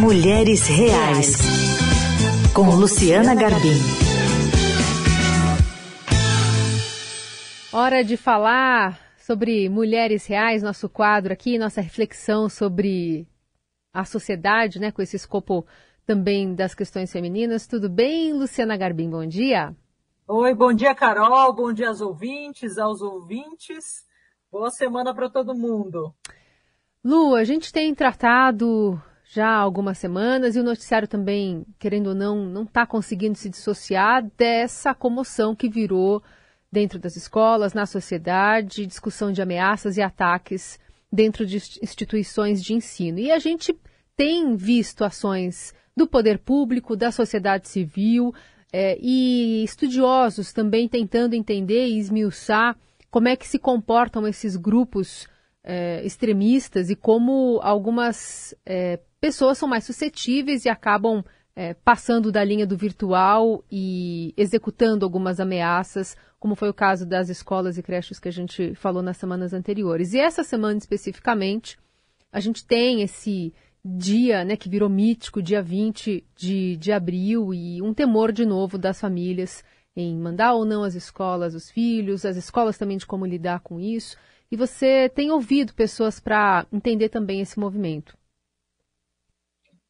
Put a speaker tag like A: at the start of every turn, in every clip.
A: Mulheres Reais, com Luciana Garbim.
B: Hora de falar sobre mulheres reais, nosso quadro aqui, nossa reflexão sobre a sociedade, né, com esse escopo também das questões femininas. Tudo bem, Luciana Garbim? Bom dia.
C: Oi, bom dia, Carol. Bom dia aos ouvintes, aos ouvintes. Boa semana para todo mundo.
B: Lu, a gente tem tratado já há algumas semanas e o noticiário também, querendo ou não, não está conseguindo se dissociar dessa comoção que virou dentro das escolas, na sociedade, discussão de ameaças e ataques dentro de instituições de ensino. E a gente tem visto ações do poder público, da sociedade civil é, e estudiosos também tentando entender e esmiuçar como é que se comportam esses grupos é, extremistas e como algumas é, pessoas são mais suscetíveis e acabam é, passando da linha do virtual e executando algumas ameaças, como foi o caso das escolas e creches que a gente falou nas semanas anteriores. E essa semana especificamente, a gente tem esse dia né, que virou mítico, dia 20 de, de abril, e um temor de novo das famílias em mandar ou não as escolas os filhos, as escolas também de como lidar com isso. E você tem ouvido pessoas para entender também esse movimento.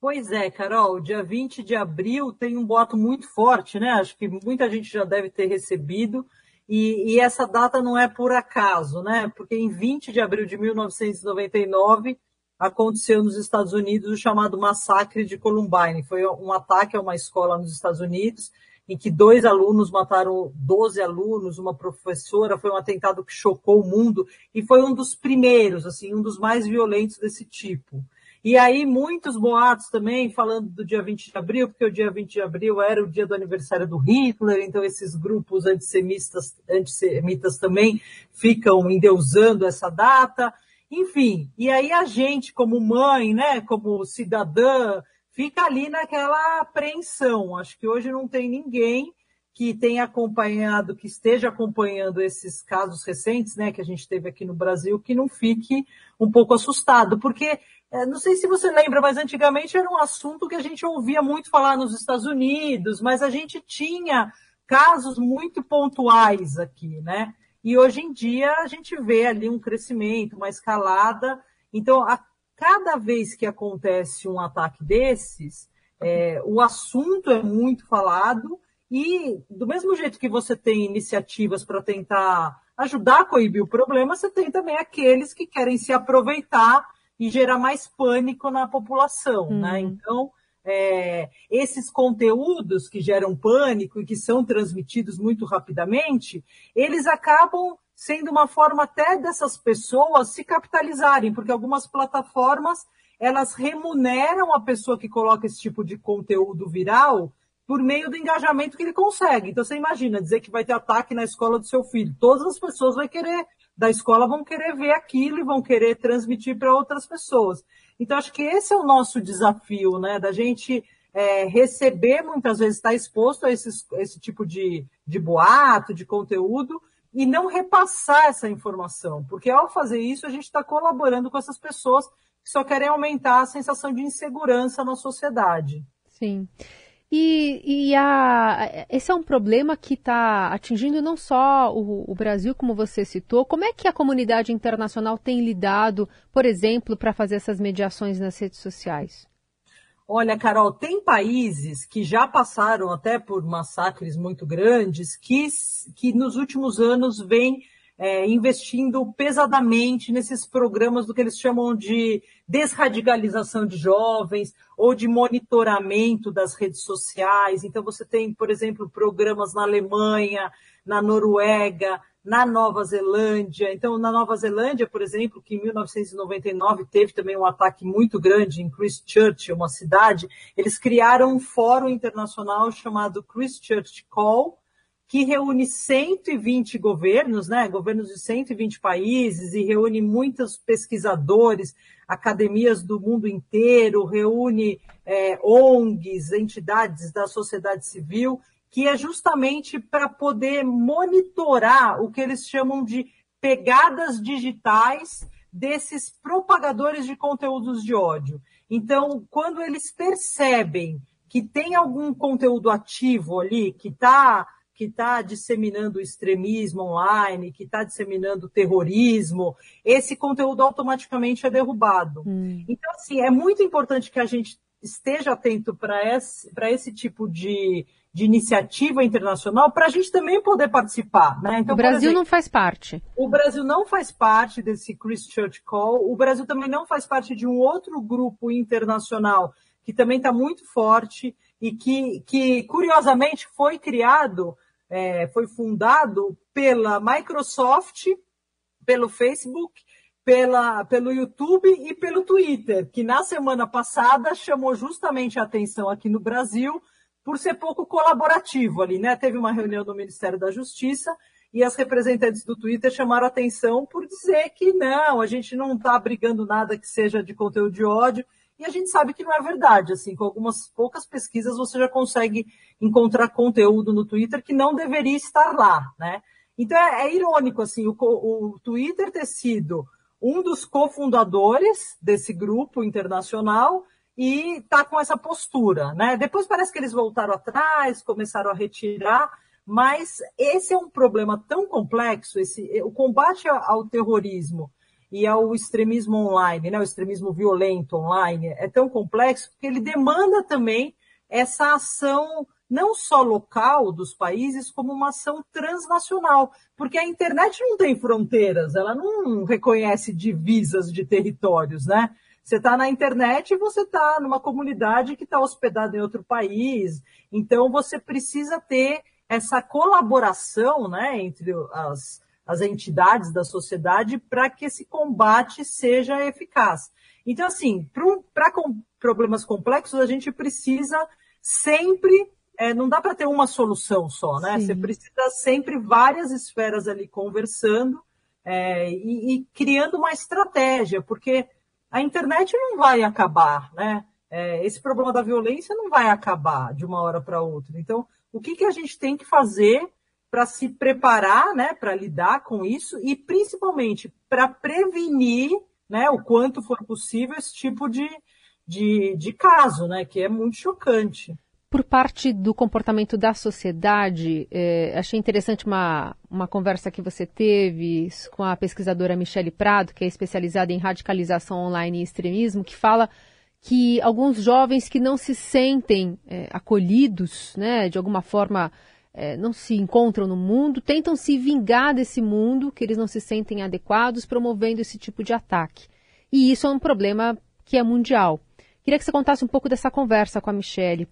C: Pois é, Carol, dia 20 de abril tem um boato muito forte, né? Acho que muita gente já deve ter recebido. E, e, essa data não é por acaso, né? Porque em 20 de abril de 1999 aconteceu nos Estados Unidos o chamado massacre de Columbine. Foi um ataque a uma escola nos Estados Unidos em que dois alunos mataram 12 alunos, uma professora, foi um atentado que chocou o mundo e foi um dos primeiros, assim, um dos mais violentos desse tipo. E aí muitos boatos também falando do dia 20 de abril, porque o dia 20 de abril era o dia do aniversário do Hitler, então esses grupos antissemitas, antissemitas também ficam endeusando essa data. Enfim, e aí a gente como mãe, né, como cidadã, fica ali naquela apreensão. Acho que hoje não tem ninguém que tenha acompanhado, que esteja acompanhando esses casos recentes, né, que a gente teve aqui no Brasil, que não fique um pouco assustado, porque é, não sei se você lembra, mas antigamente era um assunto que a gente ouvia muito falar nos Estados Unidos, mas a gente tinha casos muito pontuais aqui, né? E hoje em dia a gente vê ali um crescimento, uma escalada. Então, a cada vez que acontece um ataque desses, é, o assunto é muito falado e do mesmo jeito que você tem iniciativas para tentar ajudar a coibir o problema, você tem também aqueles que querem se aproveitar e gerar mais pânico na população, né? uhum. né? Então, é, esses conteúdos que geram pânico e que são transmitidos muito rapidamente, eles acabam sendo uma forma até dessas pessoas se capitalizarem, porque algumas plataformas elas remuneram a pessoa que coloca esse tipo de conteúdo viral por meio do engajamento que ele consegue. Então você imagina dizer que vai ter ataque na escola do seu filho, todas as pessoas vão querer da escola vão querer ver aquilo e vão querer transmitir para outras pessoas. Então acho que esse é o nosso desafio, né, da gente é, receber muitas vezes estar exposto a esses, esse tipo de, de boato, de conteúdo e não repassar essa informação, porque ao fazer isso a gente está colaborando com essas pessoas que só querem aumentar a sensação de insegurança na sociedade.
B: Sim. E, e a, esse é um problema que está atingindo não só o, o, Brasil, como você citou. Como é que a comunidade internacional tem lidado, por exemplo, para fazer essas mediações nas redes sociais?
C: Olha, Carol, tem países que já passaram até por massacres muito grandes que, que nos últimos anos vêm é, investindo pesadamente nesses programas do que eles chamam de desradicalização de jovens ou de monitoramento das redes sociais. Então, você tem, por exemplo, programas na Alemanha, na Noruega, na Nova Zelândia. Então, na Nova Zelândia, por exemplo, que em 1999 teve também um ataque muito grande em Christchurch, uma cidade, eles criaram um fórum internacional chamado Christchurch Call, que reúne 120 governos, né, governos de 120 países, e reúne muitos pesquisadores, academias do mundo inteiro, reúne é, ONGs, entidades da sociedade civil, que é justamente para poder monitorar o que eles chamam de pegadas digitais desses propagadores de conteúdos de ódio. Então, quando eles percebem que tem algum conteúdo ativo ali, que está que está disseminando extremismo online, que está disseminando terrorismo, esse conteúdo automaticamente é derrubado. Hum. Então, assim, é muito importante que a gente esteja atento para esse, esse tipo de, de iniciativa internacional para a gente também poder participar. Né?
B: Então, o Brasil exemplo, não faz parte.
C: O Brasil não faz parte desse Christchurch Call. O Brasil também não faz parte de um outro grupo internacional que também está muito forte e que, que, curiosamente, foi criado, é, foi fundado pela Microsoft, pelo Facebook, pela, pelo YouTube e pelo Twitter, que na semana passada chamou justamente a atenção aqui no Brasil por ser pouco colaborativo ali, né? Teve uma reunião do Ministério da Justiça e as representantes do Twitter chamaram atenção por dizer que não, a gente não está brigando nada que seja de conteúdo de ódio. E a gente sabe que não é verdade, assim, com algumas poucas pesquisas você já consegue encontrar conteúdo no Twitter que não deveria estar lá, né? Então é, é irônico, assim, o, o Twitter ter sido um dos cofundadores desse grupo internacional e está com essa postura, né? Depois parece que eles voltaram atrás, começaram a retirar, mas esse é um problema tão complexo, esse, o combate ao terrorismo e ao extremismo online, né, o extremismo violento online, é tão complexo que ele demanda também essa ação não só local dos países, como uma ação transnacional, porque a internet não tem fronteiras, ela não reconhece divisas de territórios, né? Você está na internet e você está numa comunidade que está hospedada em outro país. Então, você precisa ter essa colaboração né, entre as, as entidades da sociedade para que esse combate seja eficaz. Então, assim, para problemas complexos, a gente precisa sempre. É, não dá para ter uma solução só, né? Sim. Você precisa sempre várias esferas ali conversando é, e, e criando uma estratégia, porque a internet não vai acabar, né? É, esse problema da violência não vai acabar de uma hora para outra. Então, o que, que a gente tem que fazer para se preparar, né, para lidar com isso e principalmente para prevenir, né, o quanto for possível esse tipo de, de, de caso, né, que é muito chocante
B: por parte do comportamento da sociedade, é, achei interessante uma, uma conversa que você teve com a pesquisadora Michele Prado, que é especializada em radicalização online e extremismo, que fala que alguns jovens que não se sentem é, acolhidos, né, de alguma forma é, não se encontram no mundo, tentam se vingar desse mundo, que eles não se sentem adequados, promovendo esse tipo de ataque. E isso é um problema que é mundial. Queria que você contasse um pouco dessa conversa com a Michele.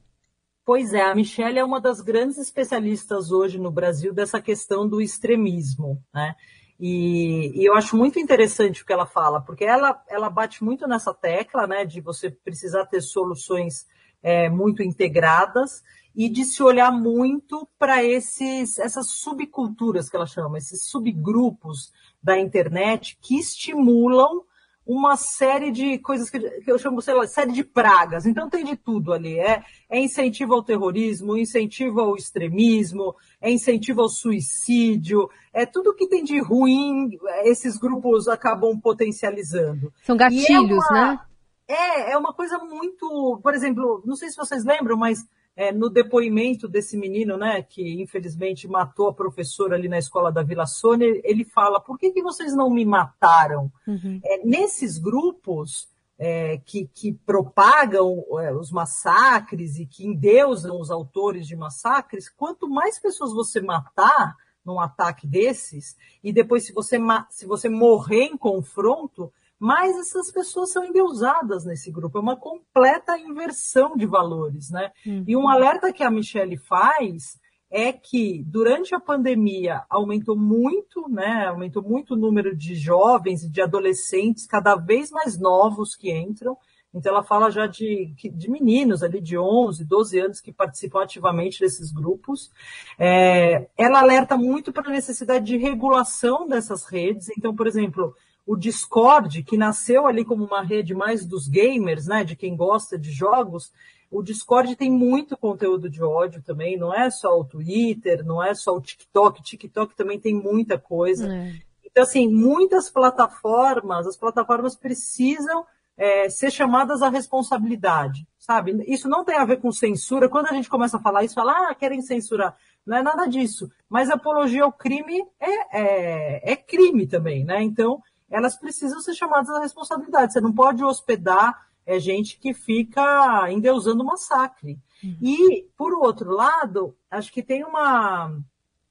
C: Pois é, a Michelle é uma das grandes especialistas hoje no Brasil dessa questão do extremismo, né? E, e, eu acho muito interessante o que ela fala, porque ela, ela bate muito nessa tecla, né, de você precisar ter soluções é, muito integradas e de se olhar muito para esses essas subculturas que ela chama, esses subgrupos da internet que estimulam uma série de coisas que, eu chamo, sei lá, série de pragas. Então tem de tudo ali. É, é incentivo ao terrorismo, incentivo ao extremismo, é incentivo ao suicídio, é tudo que tem de ruim, esses grupos acabam potencializando.
B: São gatilhos, é uma, né?
C: É, é uma coisa muito. Por exemplo, não sei se vocês lembram, mas é, no depoimento desse menino, né, que infelizmente matou a professora ali na escola da Vila Sônia, ele fala: por que, que vocês não me mataram? Uhum. É, nesses grupos é, que, que, propagam é, os massacres e que endeusam os autores de massacres, quanto mais pessoas você matar num ataque desses, e depois se você, se você morrer em confronto, mas essas pessoas são endeusadas nesse grupo. É uma completa inversão de valores, né? Uhum. E um alerta que a Michelle faz é que durante a pandemia aumentou muito, né? Aumentou muito o número de jovens e de adolescentes cada vez mais novos que entram. Então ela fala já de, de meninos ali de 11, 12 anos que participam ativamente desses grupos. É, ela alerta muito para a necessidade de regulação dessas redes. Então, por exemplo, o Discord, que nasceu ali como uma rede mais dos gamers, né, de quem gosta de jogos, o Discord tem muito conteúdo de ódio também, não é só o Twitter, não é só o TikTok, o TikTok também tem muita coisa. É. Então, assim, muitas plataformas, as plataformas precisam é, ser chamadas à responsabilidade, sabe? Isso não tem a ver com censura. Quando a gente começa a falar isso, fala, ah, querem censurar. Não é nada disso. Mas apologia ao crime é, é, é crime também, né? Então, elas precisam ser chamadas à responsabilidade. Você não pode hospedar é, gente que fica endeusando o massacre. Uhum. E, por outro lado, acho que tem uma,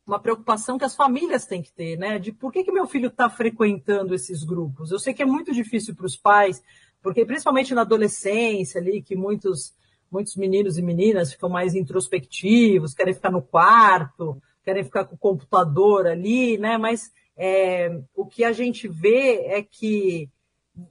C: uma preocupação que as famílias têm que ter, né? De por que, que meu filho está frequentando esses grupos? Eu sei que é muito difícil para os pais, porque principalmente na adolescência ali, que muitos, muitos meninos e meninas ficam mais introspectivos, querem ficar no quarto, querem ficar com o computador ali, né? Mas é, o que a gente vê é que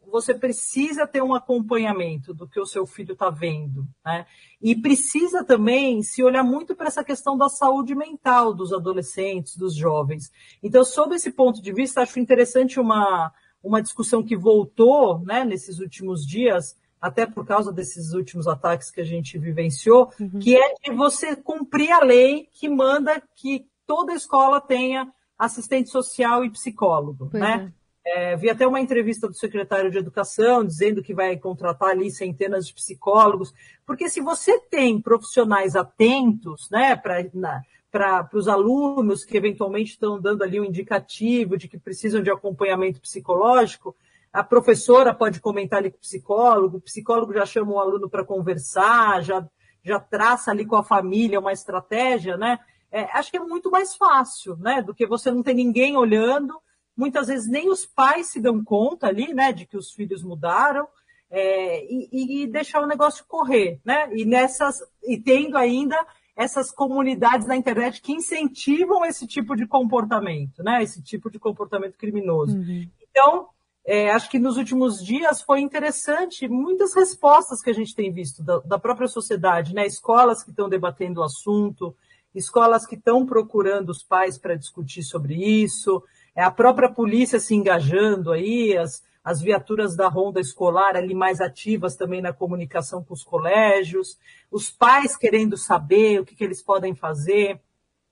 C: você precisa ter um acompanhamento do que o seu filho está vendo, né? E precisa também se olhar muito para essa questão da saúde mental dos adolescentes, dos jovens. Então, sob esse ponto de vista, acho interessante uma, uma discussão que voltou, né, nesses últimos dias, até por causa desses últimos ataques que a gente vivenciou, uhum. que é de você cumprir a lei que manda que toda escola tenha assistente social e psicólogo, pois né? É. É, vi até uma entrevista do secretário de Educação dizendo que vai contratar ali centenas de psicólogos, porque se você tem profissionais atentos, né, para os alunos que eventualmente estão dando ali um indicativo de que precisam de acompanhamento psicológico, a professora pode comentar ali com o psicólogo, o psicólogo já chama o aluno para conversar, já, já traça ali com a família uma estratégia, né? É, acho que é muito mais fácil, né? Do que você não ter ninguém olhando muitas vezes nem os pais se dão conta ali, né, de que os filhos mudaram, é, e, e, deixar o negócio correr, né? E nessas, e tendo ainda essas comunidades na internet que incentivam esse tipo de comportamento, né? Esse tipo de comportamento criminoso. Uhum. Então, é, acho que nos últimos dias foi interessante muitas respostas que a gente tem visto da, da própria sociedade, né? Escolas que estão debatendo o assunto, escolas que estão procurando os pais para discutir sobre isso, é a própria polícia se engajando aí, as, as viaturas da ronda escolar ali mais ativas também na comunicação com os colégios, os pais querendo saber o que, que eles podem fazer,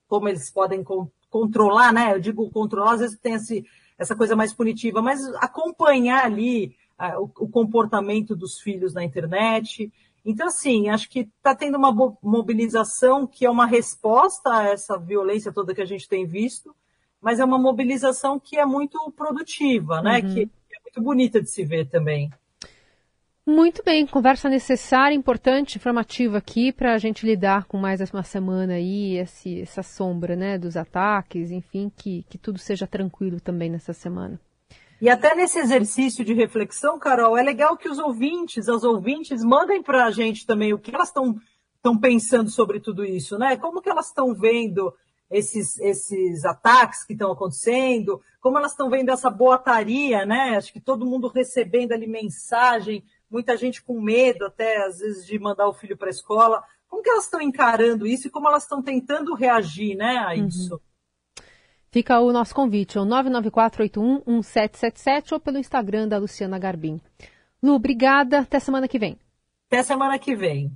C: como eles podem con controlar, né? Eu digo controlar, às vezes tem esse, essa coisa mais punitiva, mas acompanhar ali o, o, comportamento dos filhos na internet. Então, assim, acho que está tendo uma mobilização que é uma resposta a essa violência toda que a gente tem visto, mas é uma mobilização que é muito produtiva, né? Uhum. Que é muito bonita de se ver também.
B: Muito bem, conversa necessária, importante, informativa aqui para a gente lidar com mais uma semana aí, esse, essa sombra, né, dos ataques, enfim, que, que tudo seja tranquilo também nessa semana.
C: E até nesse exercício de reflexão, Carol, é legal que os ouvintes, as ouvintes, mandem para a gente também o que elas estão pensando sobre tudo isso, né? Como que elas estão vendo esses, esses ataques que estão acontecendo, como elas estão vendo essa boataria, né? Acho que todo mundo recebendo ali mensagem, muita gente com medo até, às vezes, de mandar o filho para a escola. Como que elas estão encarando isso e como elas estão tentando reagir né, a uhum. isso? Uhum.
B: Fica o nosso convite, é o 994811777 ou pelo Instagram da Luciana Garbim. Lu, obrigada. Até semana que vem.
C: Até semana que vem.